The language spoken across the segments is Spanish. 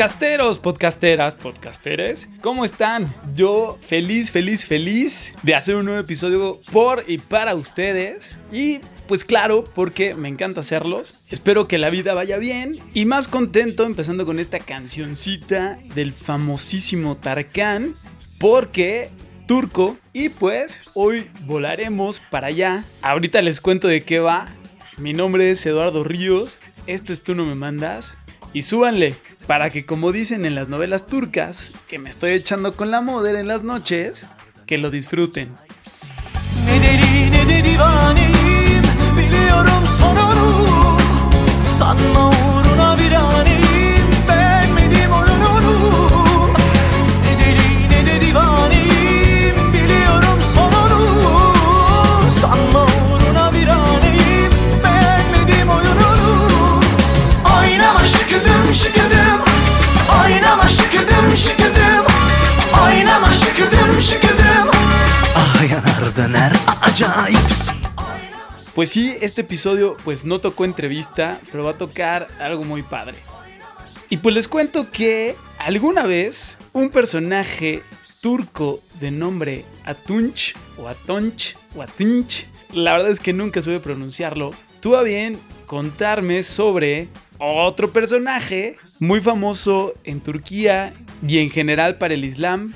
Podcasteros, podcasteras, podcasteres, ¿cómo están? Yo feliz, feliz, feliz de hacer un nuevo episodio por y para ustedes. Y pues claro, porque me encanta hacerlos. Espero que la vida vaya bien y más contento empezando con esta cancioncita del famosísimo Tarkan, porque turco y pues hoy volaremos para allá. Ahorita les cuento de qué va. Mi nombre es Eduardo Ríos. Esto es Tú no me mandas. Y súbanle, para que como dicen en las novelas turcas, que me estoy echando con la moder en las noches, que lo disfruten. Pues sí, este episodio pues no tocó entrevista, pero va a tocar algo muy padre. Y pues les cuento que alguna vez un personaje turco de nombre Atunch o Atonch o Atinch, la verdad es que nunca supe pronunciarlo, tuvo bien contarme sobre otro personaje muy famoso en Turquía y en general para el Islam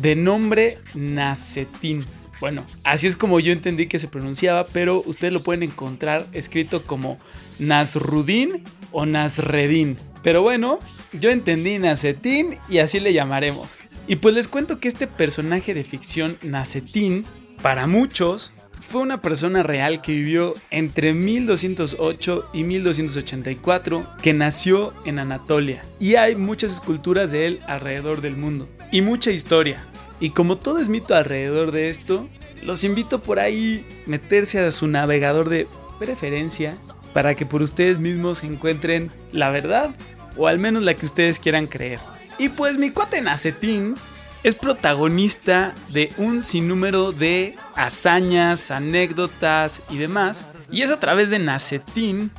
de nombre Nasetin. Bueno, así es como yo entendí que se pronunciaba, pero ustedes lo pueden encontrar escrito como Nasrudin o Nasredin. Pero bueno, yo entendí Nasetin y así le llamaremos. Y pues les cuento que este personaje de ficción, Nasetin, para muchos fue una persona real que vivió entre 1208 y 1284, que nació en Anatolia. Y hay muchas esculturas de él alrededor del mundo. Y mucha historia. Y como todo es mito alrededor de esto, los invito por ahí meterse a su navegador de preferencia para que por ustedes mismos encuentren la verdad o al menos la que ustedes quieran creer. Y pues mi cuate Nacetín es protagonista de un sinnúmero de hazañas, anécdotas y demás. Y es a través de Nacetín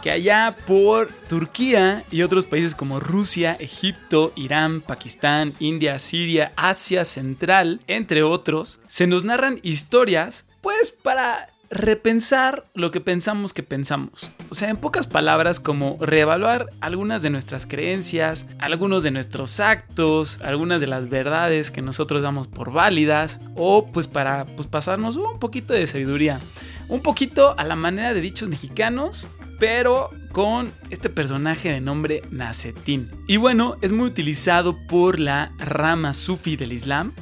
que allá por Turquía y otros países como Rusia, Egipto, Irán, Pakistán, India, Siria, Asia Central, entre otros, se nos narran historias pues para repensar lo que pensamos que pensamos. O sea, en pocas palabras, como reevaluar algunas de nuestras creencias, algunos de nuestros actos, algunas de las verdades que nosotros damos por válidas, o pues para pues, pasarnos un poquito de sabiduría. Un poquito a la manera de dichos mexicanos, pero con este personaje de nombre Nasetín. Y bueno, es muy utilizado por la rama sufi del Islam,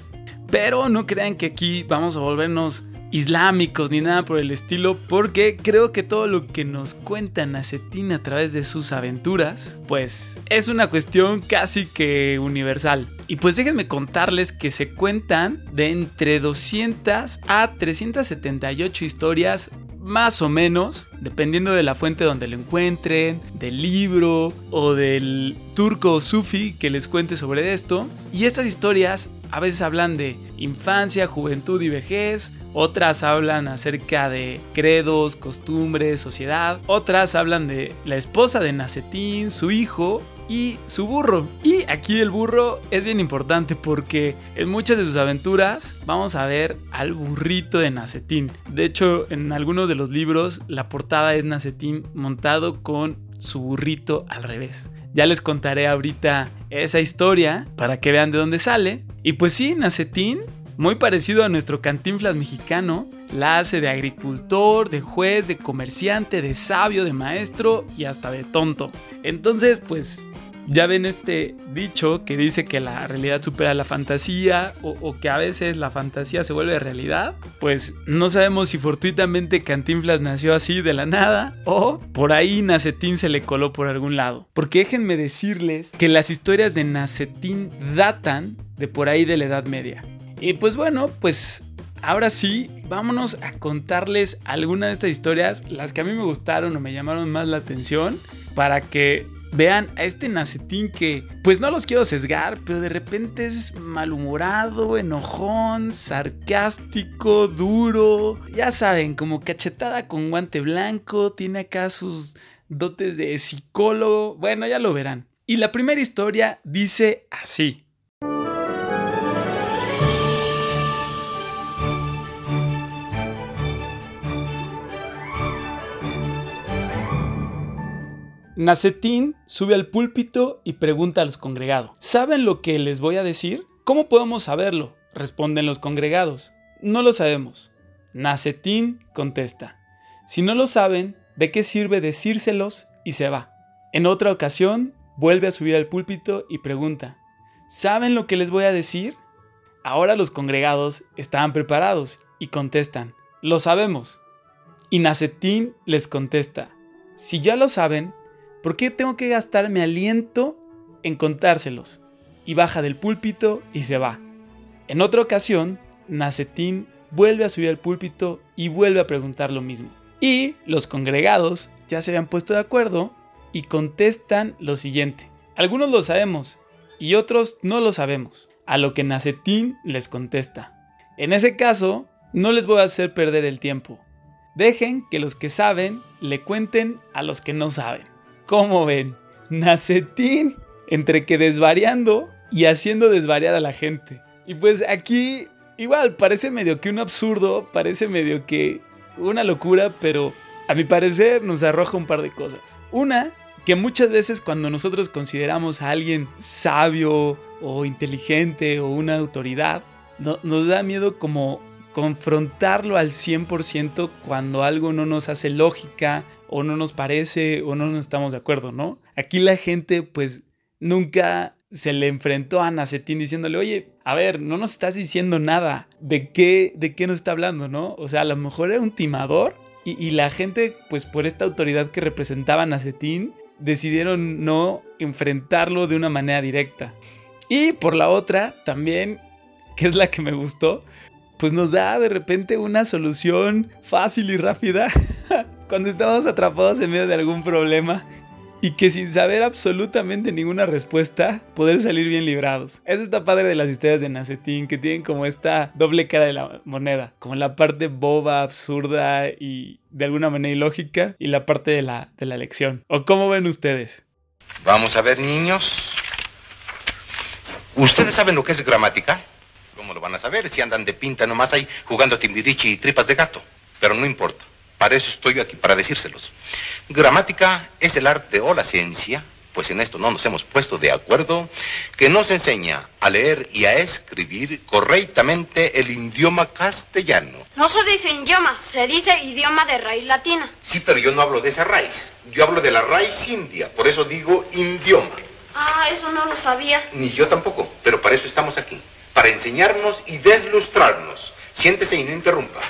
pero no crean que aquí vamos a volvernos islámicos ni nada por el estilo, porque creo que todo lo que nos cuenta Nasetín a través de sus aventuras, pues es una cuestión casi que universal. Y pues déjenme contarles que se cuentan de entre 200 a 378 historias más o menos, dependiendo de la fuente donde lo encuentren, del libro o del turco sufi que les cuente sobre esto. Y estas historias a veces hablan de infancia, juventud y vejez, otras hablan acerca de credos, costumbres, sociedad, otras hablan de la esposa de Nacetín, su hijo y su burro. Y aquí el burro es bien importante porque en muchas de sus aventuras vamos a ver al burrito de Nacetín. De hecho, en algunos de los libros la portada es Nacetín montado con su burrito al revés. Ya les contaré ahorita esa historia para que vean de dónde sale. Y pues sí, Nacetín, muy parecido a nuestro cantinflas mexicano, la hace de agricultor, de juez, de comerciante, de sabio, de maestro y hasta de tonto. Entonces, pues ya ven este dicho que dice que la realidad supera la fantasía o, que a veces la fantasía se vuelve realidad. Pues no sabemos si fortuitamente Cantinflas nació así de la nada o por ahí Nacetín se le coló por algún lado. Porque déjenme decirles que las historias de Nacetín datan de por ahí de la Edad Media. Y pues bueno, pues ahora sí, vámonos a contarles algunas de estas historias, las que a mí me gustaron o me llamaron más la atención, para que Vean a este Nacetín que, pues no los quiero sesgar, pero de repente es malhumorado, enojón, sarcástico, duro. Ya saben, como cachetada con guante blanco, tiene acá sus dotes de psicólogo. Bueno, ya lo verán. Y la primera historia dice así. Nacetín sube al púlpito y pregunta a los congregados, ¿saben lo que les voy a decir? ¿Cómo podemos saberlo? Responden los congregados. No lo sabemos. Nacetín contesta, si no lo saben, ¿de qué sirve decírselos? Y se va. En otra ocasión, vuelve a subir al púlpito y pregunta, ¿saben lo que les voy a decir? Ahora los congregados estaban preparados y contestan, lo sabemos. Y Nacetín les contesta, si ya lo saben, ¿Por qué tengo que gastarme aliento en contárselos? Y baja del púlpito y se va. En otra ocasión, Nacetín vuelve a subir al púlpito y vuelve a preguntar lo mismo. Y los congregados ya se habían puesto de acuerdo y contestan lo siguiente. Algunos lo sabemos y otros no lo sabemos. A lo que Nacetín les contesta. En ese caso, no les voy a hacer perder el tiempo. Dejen que los que saben le cuenten a los que no saben. ¿Cómo ven? Nacetín entre que desvariando y haciendo desvariar a la gente. Y pues aquí igual parece medio que un absurdo, parece medio que una locura, pero a mi parecer nos arroja un par de cosas. Una, que muchas veces cuando nosotros consideramos a alguien sabio o inteligente o una autoridad, nos da miedo como confrontarlo al 100% cuando algo no nos hace lógica o no nos parece o no nos estamos de acuerdo, ¿no? Aquí la gente pues nunca se le enfrentó a Nacetín diciéndole, oye, a ver, no nos estás diciendo nada, ¿de qué, de qué nos está hablando, no? O sea, a lo mejor era un timador y, la gente, pues por esta autoridad que representaba a Nacetín, decidieron no enfrentarlo de una manera directa. Y por la otra, también, que es la que me gustó, pues nos da de repente una solución fácil y rápida cuando estamos atrapados en medio de algún problema y que sin saber absolutamente ninguna respuesta poder salir bien librados. Eso está padre de las historias de Nacetín que tienen como esta doble cara de la moneda, como la parte boba, absurda y de alguna manera ilógica y la parte de la, de la lección. ¿O cómo ven ustedes? Vamos a ver niños. ¿Ustedes saben lo que es gramática? ¿Cómo lo van a saber si andan de pinta nomás ahí jugando timbirichi y tripas de gato? Pero no importa. Para eso estoy aquí, para decírselos. Gramática es el arte o la ciencia, pues en esto no nos hemos puesto de acuerdo, que nos enseña a leer y a escribir correctamente el idioma castellano. No se dice idioma, se dice idioma de raíz latina. Sí, pero yo no hablo de esa raíz. Yo hablo de la raíz india, por eso digo idioma. Ah, eso no lo sabía. Ni yo tampoco, pero para eso estamos aquí. Para enseñarnos y deslustrarnos. Siéntese y no interrumpa.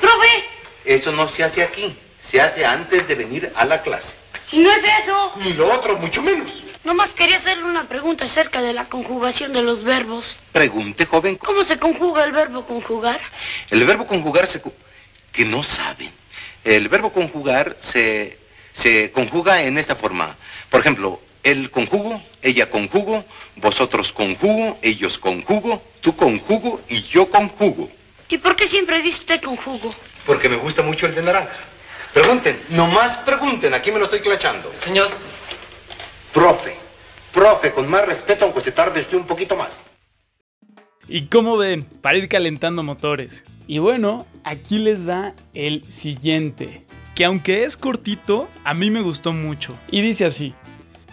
¡Profe! Eso no se hace aquí. Se hace antes de venir a la clase. ¿Y no es eso? Ni lo otro, mucho menos. Nomás quería hacerle una pregunta acerca de la conjugación de los verbos. Pregunte, joven. ¿Cómo se conjuga el verbo conjugar? El verbo conjugar se... que no saben. El verbo conjugar se, se conjuga en esta forma. Por ejemplo, él conjugo, ella conjugo, vosotros conjugo, ellos conjugo, tú conjugo y yo conjugo. ¿Y por qué siempre dice usted conjugo? Porque me gusta mucho el de naranja. Pregunten, nomás pregunten, aquí me lo estoy clachando. Señor. Profe, profe, con más respeto, aunque se tarde usted un poquito más. ¿Y cómo ven? Para ir calentando motores. Y bueno, aquí les va el siguiente. Que aunque es cortito, a mí me gustó mucho. Y dice así.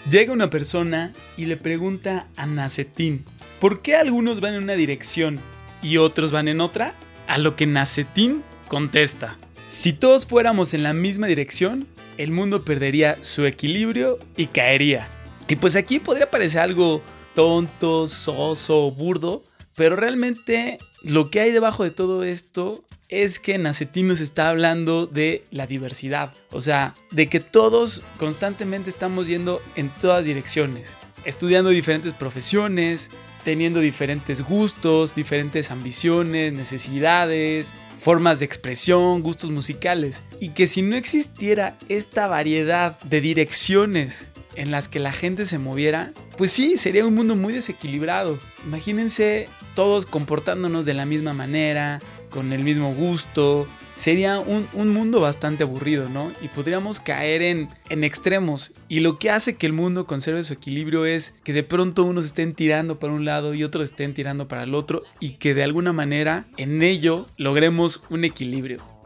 Llega una persona y le pregunta a Nacetín, ¿por qué algunos van en una dirección y otros van en otra? A lo que Nacetín contesta, si todos fuéramos en la misma dirección, el mundo perdería su equilibrio y caería. Y pues aquí podría parecer algo tonto, soso, burdo, pero realmente lo que hay debajo de todo esto es que Nacetín nos está hablando de la diversidad, o sea, de que todos constantemente estamos yendo en todas direcciones, estudiando diferentes profesiones, teniendo diferentes gustos, diferentes ambiciones, necesidades, formas de expresión, gustos musicales, y que si no existiera esta variedad de direcciones en las que la gente se moviera, pues sí, sería un mundo muy desequilibrado. Imagínense todos comportándonos de la misma manera, con el mismo gusto, sería un, un, mundo bastante aburrido, ¿no? Y podríamos caer en, en, extremos. Y lo que hace que el mundo conserve su equilibrio es que de pronto unos estén tirando para un lado y otros estén tirando para el otro y que de alguna manera en ello logremos un equilibrio.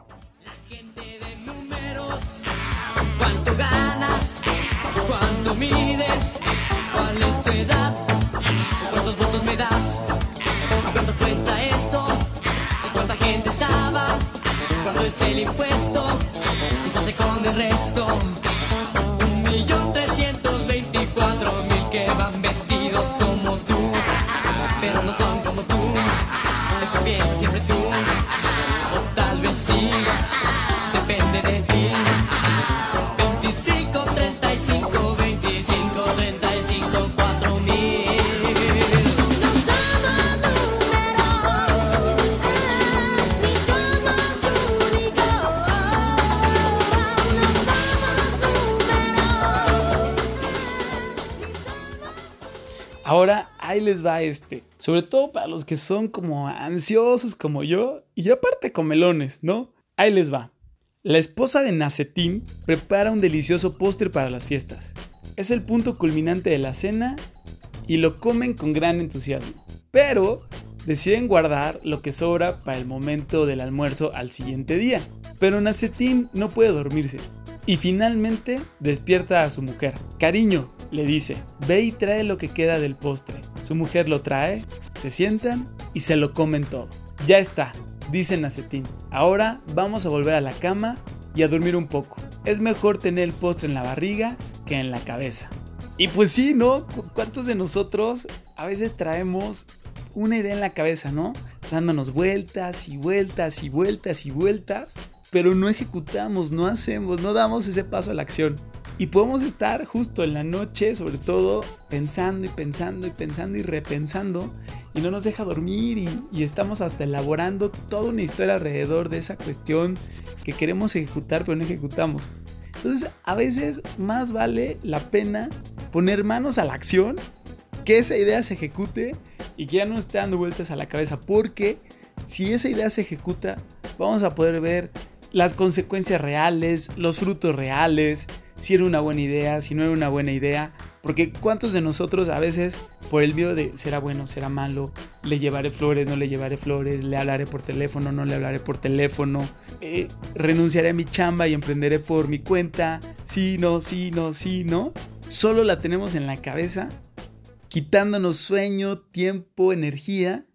Es el impuesto? ¿Qué se hace con el resto? Un millón trescientos veinticuatro mil que van vestidos como tú, pero no son como tú. Eso piensas siempre tú, les va este. Sobre todo para los que son como ansiosos como yo y aparte comelones, ¿no? Ahí les va. La esposa de Nacetín prepara un delicioso postre para las fiestas. Es el punto culminante de la cena y lo comen con gran entusiasmo. Pero deciden guardar lo que sobra para el momento del almuerzo al siguiente día. Pero Nacetín no puede dormirse y finalmente despierta a su mujer. Cariño, le dice, ve y trae lo que queda del postre. Su mujer lo trae, se sientan y se lo comen todo. Ya está, dice Nacetín. Ahora vamos a volver a la cama y a dormir un poco. Es mejor tener el postre en la barriga que en la cabeza. Y pues sí, ¿no? ¿Cu- ¿Cuántos de nosotros a veces traemos una idea en la cabeza, ¿no? Dándonos vueltas y vueltas y vueltas y vueltas, pero no ejecutamos, no hacemos, no damos ese paso a la acción. Y podemos estar justo en la noche, sobre todo, pensando y pensando y pensando y repensando, y no nos deja dormir y, estamos hasta elaborando toda una historia alrededor de esa cuestión que queremos ejecutar, pero no ejecutamos. Entonces, a veces más vale la pena poner manos a la acción, que esa idea se ejecute y que ya no esté dando vueltas a la cabeza, porque si esa idea se ejecuta, vamos a poder ver las consecuencias reales, los frutos reales, si era una buena idea, si no era una buena idea, porque cuántos de nosotros a veces por el miedo de será bueno, será malo, le llevaré flores, no le llevaré flores, le hablaré por teléfono, no le hablaré por teléfono, eh, renunciaré a mi chamba y emprenderé por mi cuenta, sí, no, sí, no, sí, no, solo la tenemos en la cabeza, quitándonos sueño, tiempo, energía,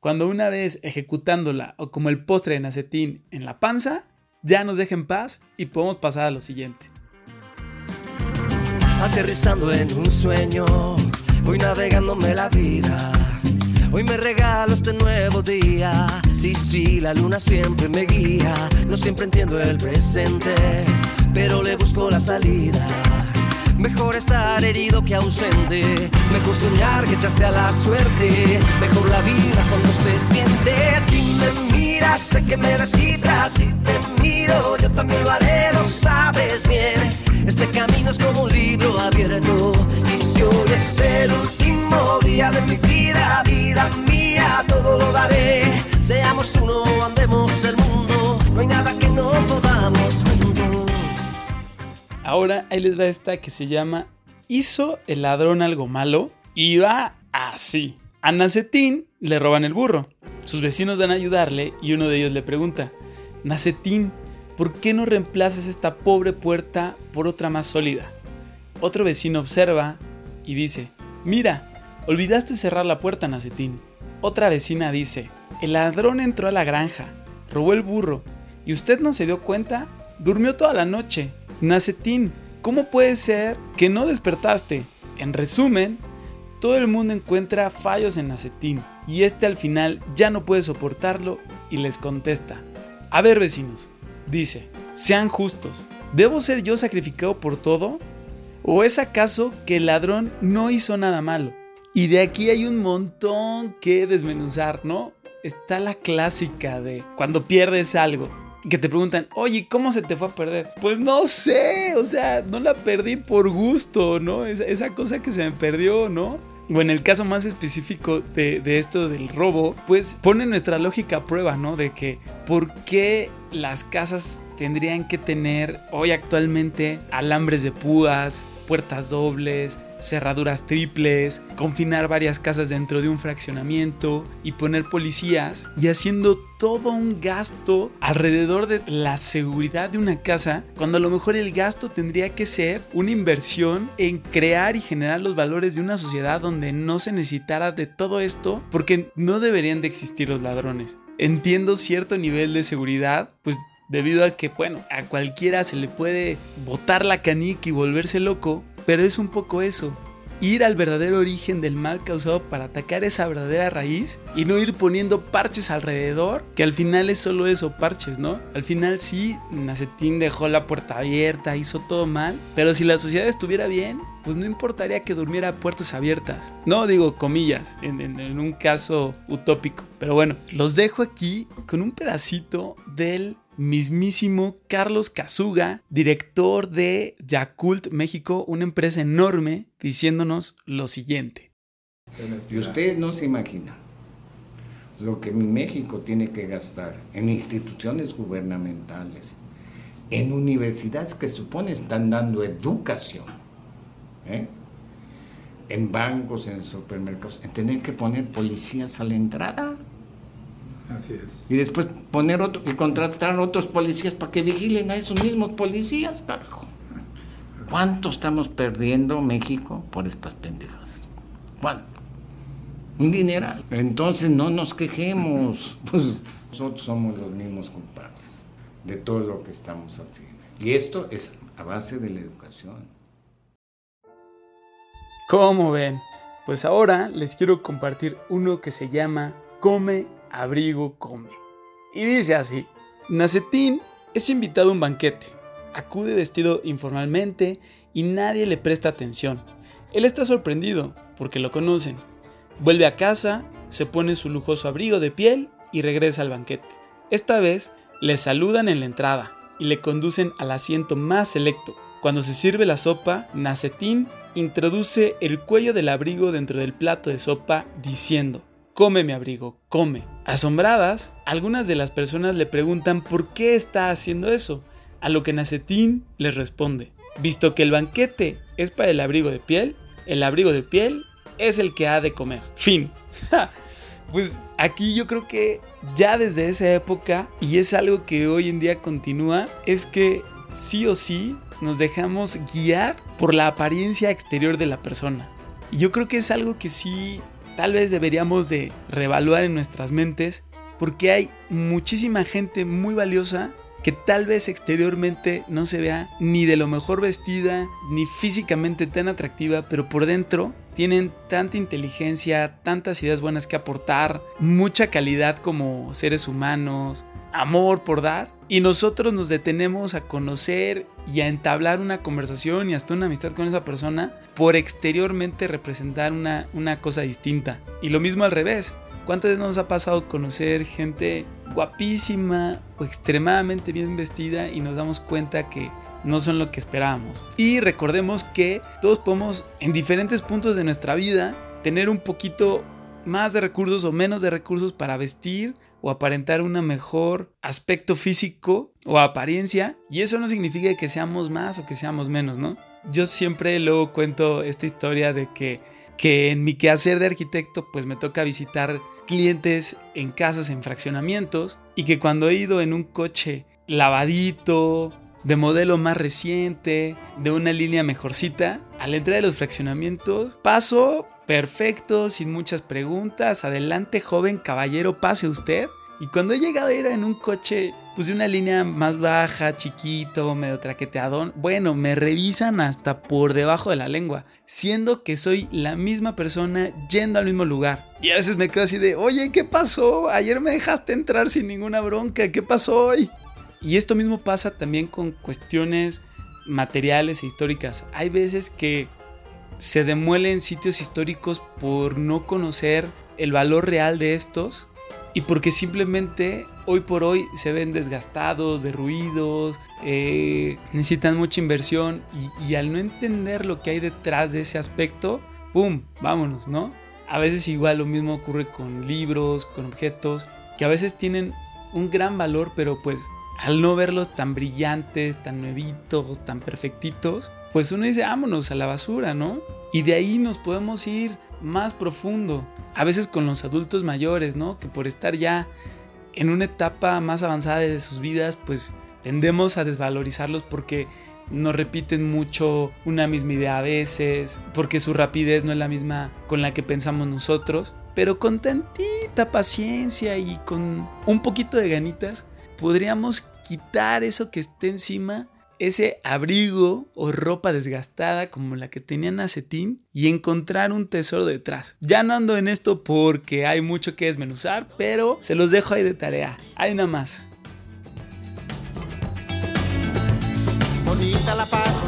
cuando una vez ejecutándola o como el postre de nacetín en la panza, ya nos deja en paz y podemos pasar a lo siguiente. aterrizando en un sueño, voy navegándome la vida. Hoy me regalo este nuevo día. Sí, sí, la luna siempre me guía. No siempre entiendo el presente, pero le busco la salida. Mejor estar herido que ausente. Mejor soñar que echarse a la suerte. Mejor la vida cuando se siente. Si me miras, sé que me descifras. Si es como un libro abierto. Y si hoy es el último día de mi vida, vida mía, todo lo daré. Seamos uno, andemos el mundo. No hay nada que no podamos juntos. Ahora ahí les va esta que se llama ¿Hizo el ladrón algo malo? Y va así. A Nacetín le roban el burro. Sus vecinos van a ayudarle y uno de ellos le pregunta, Nacetín, ¿por qué no reemplazas esta pobre puerta por otra más sólida? Otro vecino observa y dice, mira, olvidaste cerrar la puerta, Nacetín. Otra vecina dice, el ladrón entró a la granja, robó el burro, y usted no se dio cuenta, durmió toda la noche. Nacetín, ¿cómo puede ser que no despertaste? En resumen, todo el mundo encuentra fallos en Nacetín y este al final ya no puede soportarlo y les contesta. A ver vecinos, dice, sean justos, ¿debo ser yo sacrificado por todo? ¿O es acaso que el ladrón no hizo nada malo? Y de aquí hay un montón que desmenuzar, ¿no? Está la clásica de cuando pierdes algo que te preguntan, oye, ¿cómo se te fue a perder? Pues no sé, o sea, no la perdí por gusto, ¿no? Esa, esa cosa que se me perdió, ¿no? O en el caso más específico de, de esto del robo, pues pone nuestra lógica a prueba, ¿no? De que por qué las casas tendrían que tener hoy actualmente alambres de púas, puertas dobles, cerraduras triples, confinar varias casas dentro de un fraccionamiento y poner policías y haciendo todo un gasto alrededor de la seguridad de una casa, cuando a lo mejor el gasto tendría que ser una inversión en crear y generar los valores de una sociedad donde no se necesitara de todo esto, porque no deberían de existir los ladrones. Entiendo cierto nivel de seguridad, pues debido a que, bueno, a cualquiera se le puede botar la canica y volverse loco, pero es un poco eso. Ir al verdadero origen del mal causado para atacar esa verdadera raíz y no ir poniendo parches alrededor, que al final es solo eso, parches, ¿no? Al final sí, Nacetín dejó la puerta abierta, hizo todo mal, pero si la sociedad estuviera bien, pues no importaría que durmiera puertas abiertas. No digo comillas, en un caso utópico. Pero bueno, los dejo aquí con un pedacito del mismísimo Carlos Kazuga, director de Yakult México, una empresa enorme, diciéndonos lo siguiente. Y usted no se imagina lo que México tiene que gastar en instituciones gubernamentales, en universidades que supone están dando educación, ¿eh? en bancos, en supermercados, en tener que poner policías a la entrada Así es. y después poner otro y contratar otros policías para que vigilen a esos mismos policías, carajo. ¿Cuánto estamos perdiendo México por estas pendejadas? ¿Cuánto? Un dineral. Entonces no nos quejemos, pues nosotros somos los mismos culpables de todo lo que estamos haciendo. Y esto es a base de la educación. ¿Cómo ven? Pues ahora les quiero compartir uno que se llama Come, abrigo, come. Y dice así, Nacetín es invitado a un banquete. Acude vestido informalmente y nadie le presta atención. Él está sorprendido porque lo conocen. Vuelve a casa, se pone su lujoso abrigo de piel y regresa al banquete. Esta vez le saludan en la entrada y le conducen al asiento más selecto. Cuando se sirve la sopa, Nacetín introduce el cuello del abrigo dentro del plato de sopa diciendo, Come mi abrigo, come. Asombradas, algunas de las personas le preguntan por qué está haciendo eso, a lo que Nacetín les responde, visto que el banquete es para el abrigo de piel, el abrigo de piel es el que ha de comer. Fin. pues aquí yo creo que ya desde esa época, y es algo que hoy en día continúa, es que sí o sí nos dejamos guiar por la apariencia exterior de la persona. Yo creo que es algo que sí tal vez deberíamos de reevaluar en nuestras mentes, porque hay muchísima gente muy valiosa que tal vez exteriormente no se vea ni de lo mejor vestida, ni físicamente tan atractiva, pero por dentro tienen tanta inteligencia, tantas ideas buenas que aportar, mucha calidad como seres humanos, amor por dar, y nosotros nos detenemos a conocer y a entablar una conversación y hasta una amistad con esa persona por exteriormente representar una, una cosa distinta. Y lo mismo al revés. ¿Cuántas veces nos ha pasado conocer gente guapísima o extremadamente bien vestida y nos damos cuenta que no son lo que esperábamos? Y recordemos que todos podemos en diferentes puntos de nuestra vida tener un poquito más de recursos o menos de recursos para vestir o aparentar un mejor aspecto físico o apariencia y eso no significa que seamos más o que seamos menos, ¿no? Yo siempre luego cuento esta historia de que, que en mi quehacer de arquitecto pues me toca visitar clientes en casas en fraccionamientos y que cuando he ido en un coche lavadito, de modelo más reciente, de una línea mejorcita, a la entrada de los fraccionamientos, paso perfecto, sin muchas preguntas, adelante joven caballero, pase usted. Y cuando he llegado a ir en un coche, pues de una línea más baja, chiquito, medio traqueteadón, bueno, me revisan hasta por debajo de la lengua, siendo que soy la misma persona yendo al mismo lugar. Y a veces me quedo así de, oye, ¿qué pasó? Ayer me dejaste entrar sin ninguna bronca, ¿qué pasó hoy? Y esto mismo pasa también con cuestiones materiales e históricas. Hay veces que se demuelen sitios históricos por no conocer el valor real de estos y porque simplemente hoy por hoy se ven desgastados, derruidos, eh, necesitan mucha inversión y, y al no entender lo que hay detrás de ese aspecto, ¡pum! Vámonos, ¿no? A veces igual lo mismo ocurre con libros, con objetos, que a veces tienen un gran valor, pero pues al no verlos tan brillantes, tan nuevitos, tan perfectitos, pues uno dice, vámonos a la basura, ¿no? Y de ahí nos podemos ir más profundo. A veces con los adultos mayores, ¿no? Que por estar ya en una etapa más avanzada de sus vidas, pues tendemos a desvalorizarlos porque nos repiten mucho una misma idea a veces, porque su rapidez no es la misma con la que pensamos nosotros, pero con tantita paciencia y con un poquito de ganitas, podríamos quitar eso que esté encima, ese abrigo o ropa desgastada como la que tenía Nacetín y encontrar un tesoro detrás. Ya no ando en esto porque hay mucho que desmenuzar, pero se los dejo ahí de tarea. Hay una más. Bonita la paz,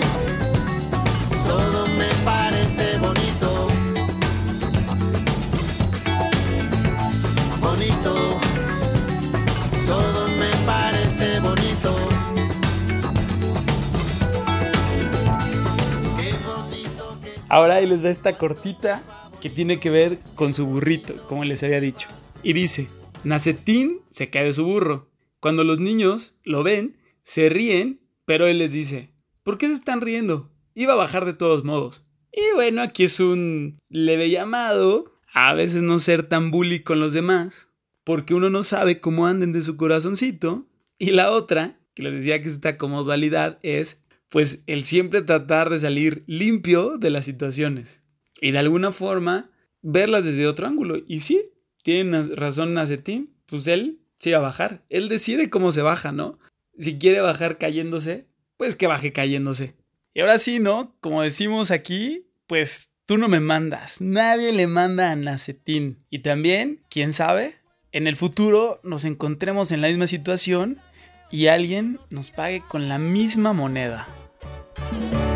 Ahora ahí les va esta cortita que tiene que ver con su burrito, como les había dicho. Y dice, Nacetín se cae de su burro. Cuando los niños lo ven, se ríen, pero él les dice, ¿por qué se están riendo? Iba a bajar de todos modos. Y bueno, aquí es un leve llamado a veces no ser tan bully con los demás, porque uno no sabe cómo anden de su corazoncito. Y la otra, que les decía que está como dualidad, es pues el siempre tratar de salir limpio de las situaciones y de alguna forma verlas desde otro ángulo. Y sí, tiene razón Nacetín, pues él se va a bajar. Él decide cómo se baja, ¿no? Si quiere bajar cayéndose, pues que baje cayéndose. Y ahora sí, ¿no? Como decimos aquí, pues tú no me mandas. Nadie le manda a Nacetín. Y también, quién sabe, en el futuro nos encontremos en la misma situación y alguien nos pague con la misma moneda. Con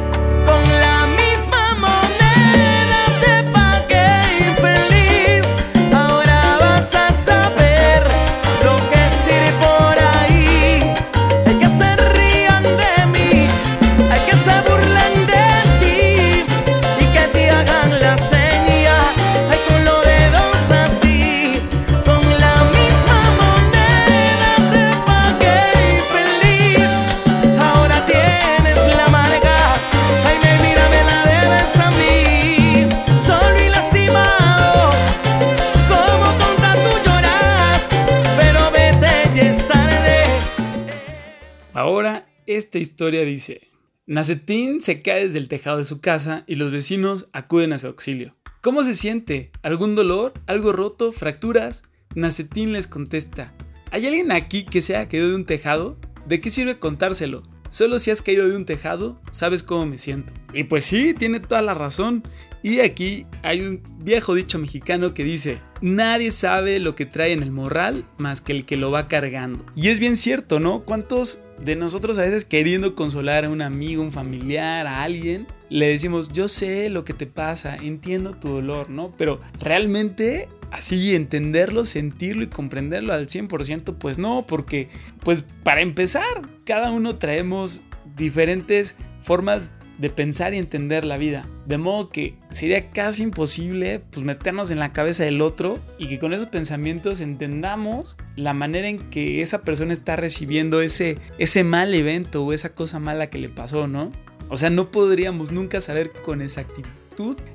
esta historia dice: Nacetín se cae desde el tejado de su casa y los vecinos acuden a su auxilio. ¿Cómo se siente? ¿Algún dolor? ¿Algo roto? ¿Fracturas? Nacetín les contesta: ¿Hay alguien aquí que se haya caído de un tejado? ¿De qué sirve contárselo? Solo si has caído de un tejado, sabes cómo me siento. Y pues sí, tiene toda la razón. Y aquí hay un viejo dicho mexicano que dice, nadie sabe lo que trae en el morral más que el que lo va cargando. Y es bien cierto, ¿no? ¿Cuántos de nosotros a veces queriendo consolar a un amigo, un familiar, a alguien, le decimos, yo sé lo que te pasa, entiendo tu dolor, ¿no? Pero realmente así entenderlo, sentirlo y comprenderlo al 100%, pues no, porque pues para empezar, cada uno traemos diferentes formas de pensar y entender la vida. De modo que sería casi imposible pues meternos en la cabeza del otro y que con esos pensamientos entendamos la manera en que esa persona está recibiendo ese, ese mal evento o esa cosa mala que le pasó, ¿no? O sea, no podríamos nunca saber con exactitud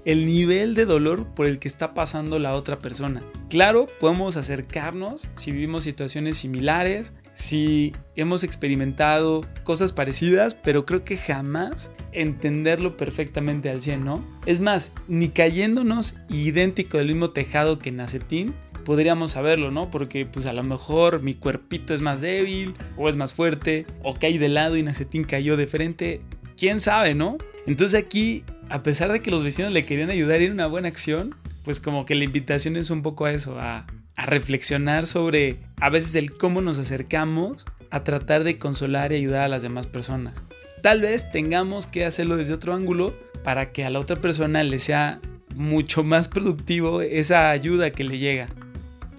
el nivel de dolor por el que está pasando la otra persona. Claro, podemos acercarnos si vivimos situaciones similares, si hemos experimentado cosas parecidas, pero creo que jamás entenderlo perfectamente al 100, ¿no? Es más, ni cayéndonos idéntico del mismo tejado que Nacetín, podríamos saberlo, ¿no? Porque pues a lo mejor mi cuerpito es más débil o es más fuerte o caí de lado y Nacetín cayó de frente, quién sabe, ¿no? Entonces aquí, a pesar de que los vecinos le querían ayudar y era una buena acción, pues como que la invitación es un poco a eso, a, a reflexionar sobre a veces el cómo nos acercamos a tratar de consolar y ayudar a las demás personas. Tal vez tengamos que hacerlo desde otro ángulo para que a la otra persona le sea mucho más productivo esa ayuda que le llega.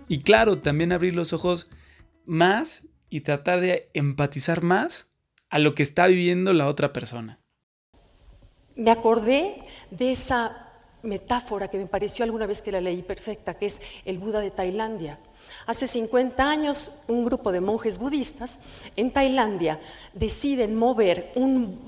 Y claro, también abrir los ojos más y tratar de empatizar más a lo que está viviendo la otra persona. Me acordé de esa metáfora que me pareció alguna vez que la leí perfecta, que es el Buda de Tailandia. Hace 50 años, un grupo de monjes budistas en Tailandia deciden mover un,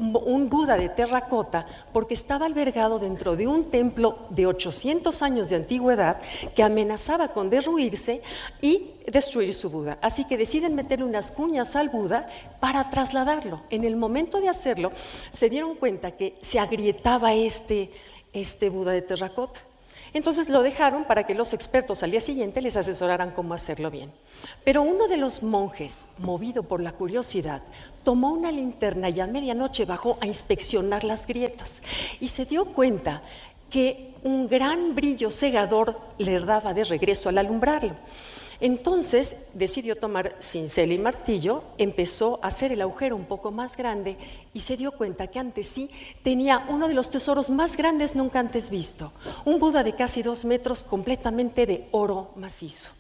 Buda de terracota porque estaba albergado dentro de un templo de 800 años de antigüedad que amenazaba con derruirse y destruir su Buda. Así que deciden meterle unas cuñas al Buda para trasladarlo. En el momento de hacerlo, se dieron cuenta que se agrietaba este, este Buda de terracota. Entonces lo dejaron para que los expertos al día siguiente les asesoraran cómo hacerlo bien. Pero uno de los monjes, movido por la curiosidad, tomó una linterna y a medianoche bajó a inspeccionar las grietas y se dio cuenta que un gran brillo cegador le daba de regreso al alumbrarlo. Entonces decidió tomar cincel y martillo, empezó a hacer el agujero un poco más grande y se dio cuenta que ante sí tenía uno de los tesoros más grandes nunca antes visto, un Buda de casi dos metros completamente de oro macizo.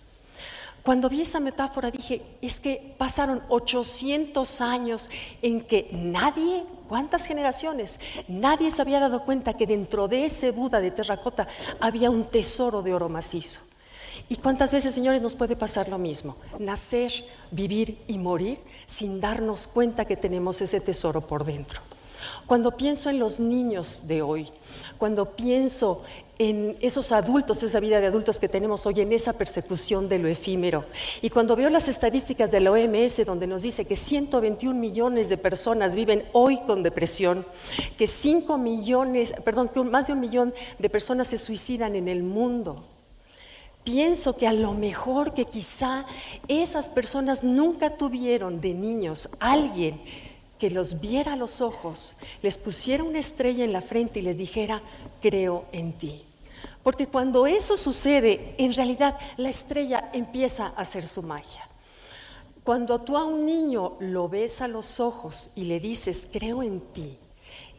Cuando vi esa metáfora dije, es que pasaron 800 años en que nadie, ¿cuántas generaciones? Nadie se había dado cuenta que dentro de ese Buda de terracota había un tesoro de oro macizo. ¿Y cuántas veces, señores, nos puede pasar lo mismo? Nacer, vivir y morir sin darnos cuenta que tenemos ese tesoro por dentro. Cuando pienso en los niños de hoy, cuando pienso en esos adultos, esa vida de adultos que tenemos hoy, en esa persecución de lo efímero, y cuando veo las estadísticas de la OMS donde nos dice que 121 millones de personas viven hoy con depresión, que 5 millones, perdón, que más de un millón de personas se suicidan en el mundo, Pienso que a lo mejor que quizá esas personas nunca tuvieron de niños alguien que los viera a los ojos, les pusiera una estrella en la frente y les dijera, creo en ti. Porque cuando eso sucede, en realidad la estrella empieza a hacer su magia. Cuando tú a un niño lo ves a los ojos y le dices, creo en ti,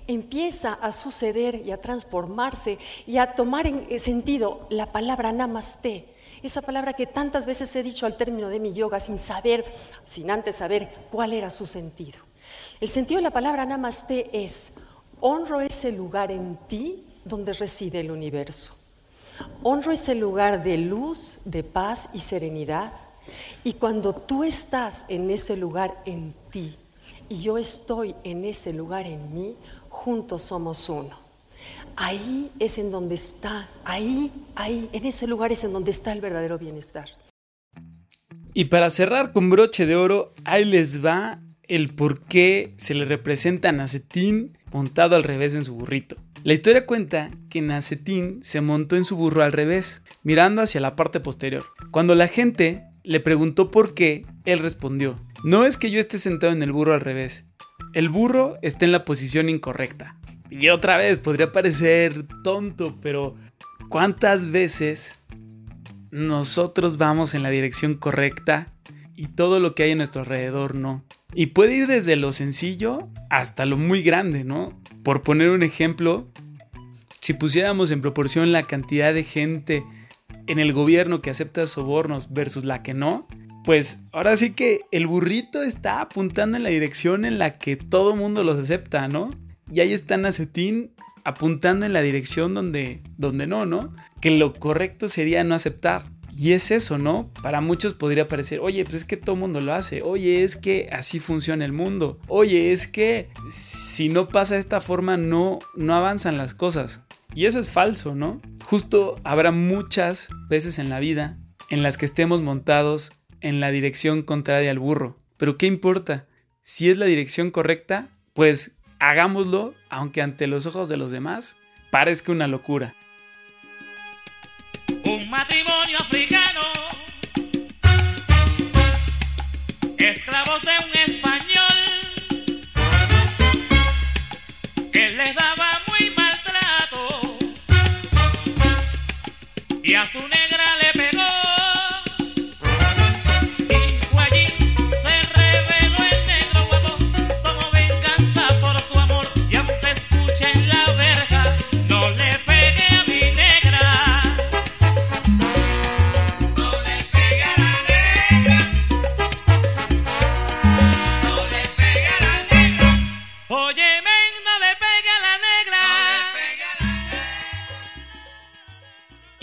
empieza a suceder y a transformarse y a tomar en sentido la palabra namaste, esa palabra que tantas veces he dicho al término de mi yoga sin saber, sin antes saber cuál era su sentido. El sentido de la palabra namaste es, honro ese lugar en ti donde reside el universo. Honro ese lugar de luz, de paz y serenidad. Y cuando tú estás en ese lugar en ti y yo estoy en ese lugar en mí, juntos somos uno. Ahí es en donde está, ahí, ahí, en ese lugar es en donde está el verdadero bienestar. Y para cerrar con broche de oro, ahí les va el por qué se le representa a Nacetín montado al revés en su burrito. La historia cuenta que Nacetín se montó en su burro al revés, mirando hacia la parte posterior. Cuando la gente le preguntó por qué, él respondió, no es que yo esté sentado en el burro al revés, el burro está en la posición incorrecta. Y otra vez, podría parecer tonto, pero ¿cuántas veces nosotros vamos en la dirección correcta y todo lo que hay a nuestro alrededor no? Y puede ir desde lo sencillo hasta lo muy grande, ¿no? Por poner un ejemplo, si pusiéramos en proporción la cantidad de gente en el gobierno que acepta sobornos versus la que no, pues ahora sí que el burrito está apuntando en la dirección en la que todo mundo los acepta, ¿no? Y ahí está Nacetín apuntando en la dirección donde, donde no, ¿no? Que lo correcto sería no aceptar. Y es eso, ¿no? Para muchos podría parecer, oye, pues es que todo mundo lo hace, oye, es que así funciona el mundo, oye, es que si no pasa de esta forma no, no avanzan las cosas. Y eso es falso, ¿no? Justo habrá muchas veces en la vida en las que estemos montados en la dirección contraria al burro. Pero ¿qué importa? Si es la dirección correcta, pues hagámoslo, aunque ante los ojos de los demás parezca una locura. Un matrimonio africano, esclavos de un español,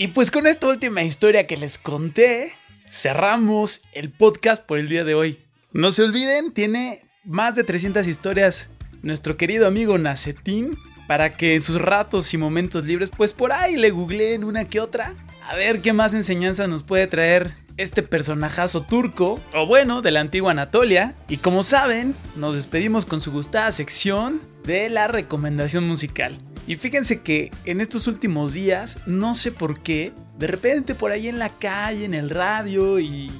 Y pues con esta última historia que les conté, cerramos el podcast por el día de hoy. No se olviden, tiene más de 300 historias nuestro querido amigo Nacetín para que en sus ratos y momentos libres, pues por ahí le googleen una que otra. A ver qué más enseñanza nos puede traer este personajazo turco, o bueno, de la antigua Anatolia. Y como saben, nos despedimos con su gustada sección de la recomendación musical. Y fíjense que en estos últimos días, no sé por qué, de repente por ahí en la calle, en el radio y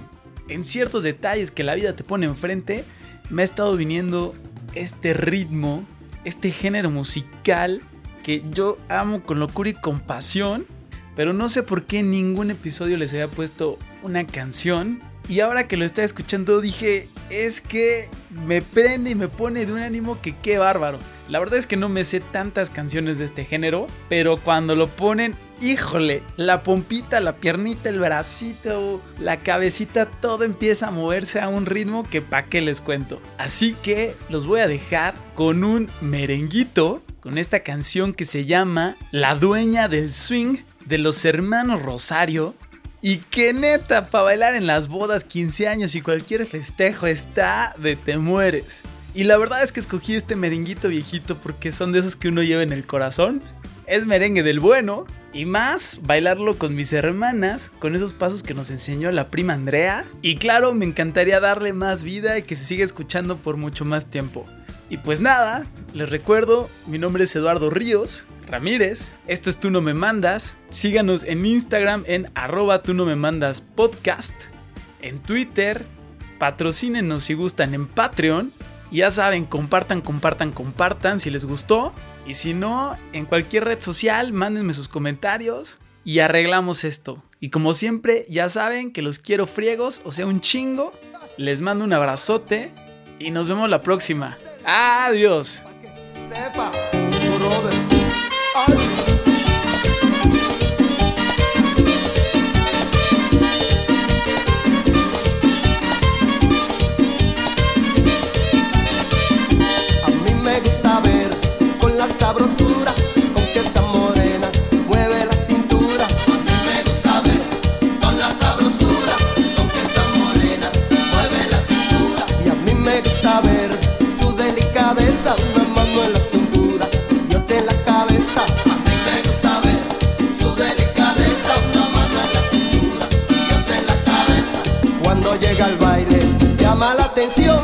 en ciertos detalles que la vida te pone enfrente, me ha estado viniendo este ritmo, este género musical que yo amo con locura y compasión, pero no sé por qué en ningún episodio les había puesto una canción. Y ahora que lo estaba escuchando dije, es que me prende y me pone de un ánimo que qué bárbaro. La verdad es que no me sé tantas canciones de este género, pero cuando lo ponen, híjole, la pompita, la piernita, el bracito, la cabecita, todo empieza a moverse a un ritmo que pa' qué les cuento. Así que los voy a dejar con un merenguito, con esta canción que se llama La dueña del swing de los hermanos Rosario. Y que neta, para bailar en las bodas, 15 años y cualquier festejo está de te mueres. Y la verdad es que escogí este merenguito viejito porque son de esos que uno lleva en el corazón. Es merengue del bueno. Y más, bailarlo con mis hermanas, con esos pasos que nos enseñó la prima Andrea. Y claro, me encantaría darle más vida y que se siga escuchando por mucho más tiempo. Y pues nada, les recuerdo, mi nombre es Eduardo Ríos Ramírez. Esto es Tú no me mandas. Síganos en Instagram en arroba tú no me mandas podcast. En Twitter. Patrocínenos si gustan en Patreon. Ya saben, compartan, compartan, compartan si les gustó. Y si no, en cualquier red social, mándenme sus comentarios y arreglamos esto. Y como siempre, ya saben que los quiero friegos, o sea, un chingo. Les mando un abrazote y nos vemos la próxima. Adiós. llama la atención.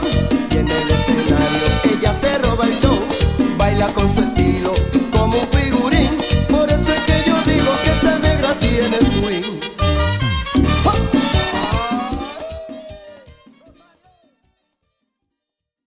Y en el escenario ella se roba el show, baila con su estilo como un figurín, por eso es que yo digo que esa negra tiene swing.